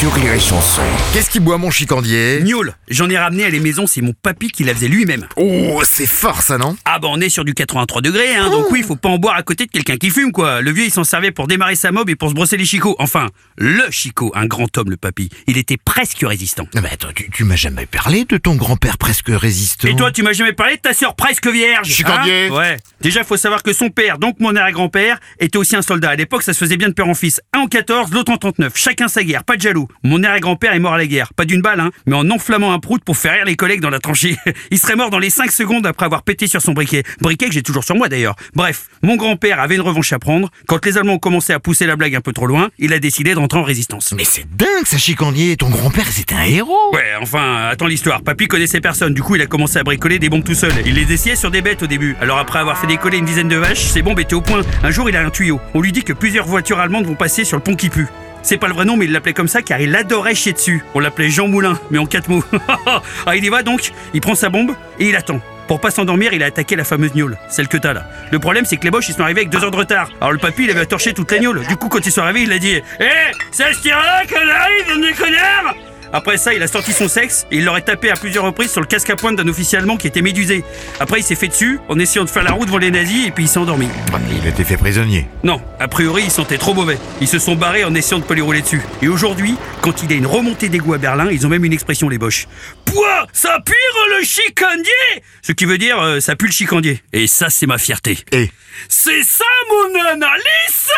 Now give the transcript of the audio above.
sur Rire et Chanson. Qu'est-ce qui boit mon chicandier? Gnôle, j'en ai ramené à la maison, c'est mon papy qui la faisait lui-même. Oh, c'est fort ça, non? Ah bah on est sur du 83 degrés, hein, donc oui, faut pas en boire à côté de quelqu'un qui fume, quoi. Le vieux, il s'en servait pour démarrer sa mob et pour se brosser les chicots. Enfin, le chicot, un grand homme, le papy. Il était presque résistant. Non, Mais attends, tu, tu m'as jamais parlé de ton grand-père presque résistant? Et toi, tu m'as jamais parlé de ta sœur presque vierge Chicandier. hein? Ouais. Déjà, faut savoir que son père, donc mon arrière-grand-père, était aussi un soldat. À l'époque, ça se faisait bien de père en fils. Un en 14, l'autre en 39. Chacun sa guerre, pas de jaloux. Mon arrière-grand-père est mort à la guerre. Pas d'une balle, hein, mais en enflammant un prout pour faire rire les collègues dans la tranchée. Il serait mort dans les 5 secondes après avoir pété sur son briquet. Briquet que j'ai toujours sur moi d'ailleurs. Bref, mon grand-père avait une revanche à prendre. Quand les Allemands ont commencé à pousser la blague un peu trop loin, il a décidé de rentrer en résistance. Mais c'est dingue ça, chicandier. Ton grand-père, c'était un héros. Ouais, enfin, attends l'histoire. Papy connaissait personne, du coup il a commencé à bricoler des bombes tout seul. Il les essayait sur des bêtes au début. Alors après avoir fait décoller une dizaine de vaches, ses bombes étaient au point. Un jour il a un tuyau. On lui dit que plusieurs voitures allemandes vont passer sur le pont qui pue. C'est pas le vrai nom, mais il l'appelait comme ça car il adorait chier dessus. On l'appelait Jean Moulin, mais en quatre mots. ah, il y va donc, il prend sa bombe et il attend. Pour pas s'endormir, il a attaqué la fameuse gnôle, celle que t'as là. Le problème, c'est que les boches, ils sont arrivés avec deux heures de retard. Alors le papy, il avait torché toute la gnôle. Du coup, quand ils sont arrivés, il a dit Eh, ça se tire là, connerie, bande de connards après ça, il a sorti son sexe et il l'aurait tapé à plusieurs reprises sur le casque à pointe d'un officier allemand qui était médusé. Après, il s'est fait dessus en essayant de faire la roue devant les nazis et puis il s'est endormi. Ah, Il était fait prisonnier. Non, a priori, ils sentaient trop mauvais. Ils se sont barrés en essayant de pas lui rouler dessus. Et aujourd'hui, quand il y a une remontée d'égout à Berlin, ils ont même une expression, les boches. Pouah, ça pire le chicandier Ce qui veut dire, euh, ça pue le chicandier. Et ça, c'est ma fierté. Et C'est ça mon analyse